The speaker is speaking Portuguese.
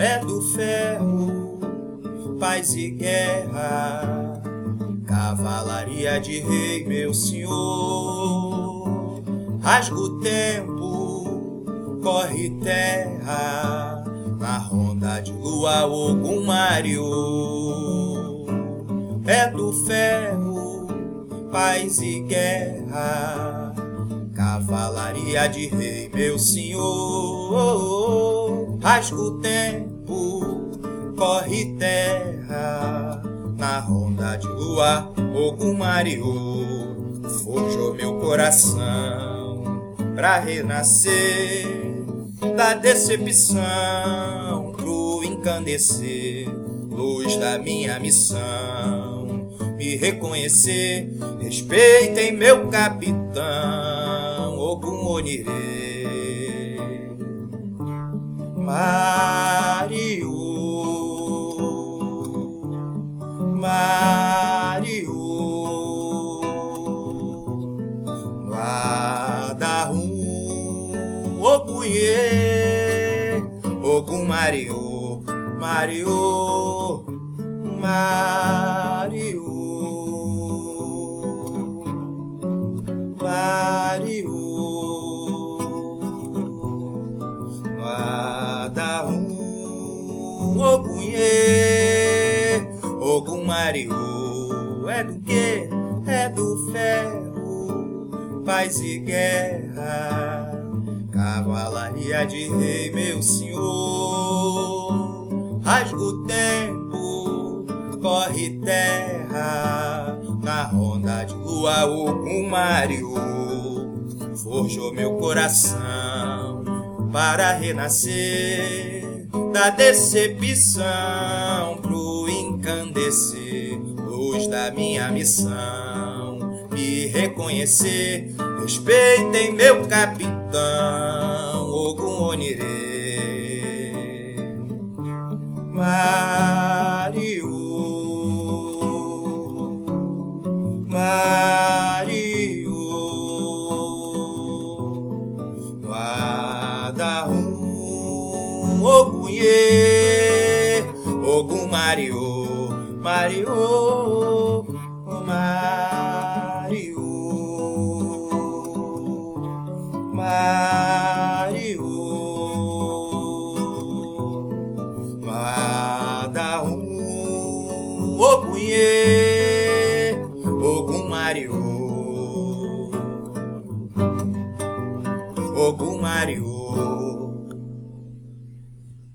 é do ferro, paz e guerra, cavalaria de rei, meu senhor. Rasga o tempo, corre terra, na ronda de lua, algum Mario. É do ferro, paz e guerra, cavalaria de rei, meu senhor. Rasga o tempo, corre terra, na ronda de lua, algum Mario. Forjou meu coração pra renascer da decepção pro encandecer, luz da minha missão, me reconhecer, respeitem meu capitão, Ogum Onirê. Mario, Guarda-rum, Ogunhê, Ogum Mario, Mario, Mario, Mario, Guarda-rum, Ogunhê, Ogum Mario, é do que? É do ferro, paz e guerra, cavalaria de rei, meu senhor. Rasga o tempo, corre terra, na ronda de lua, Ogum Mario, forjou meu coração para renascer da decepção pro encandecer, luz da minha missão, me reconhecer, respeitem meu capitão, Mario, Mario, Guarda-rum, Ogunhê, Ogum Mario, Mario, munhê, Ogumário. Mario.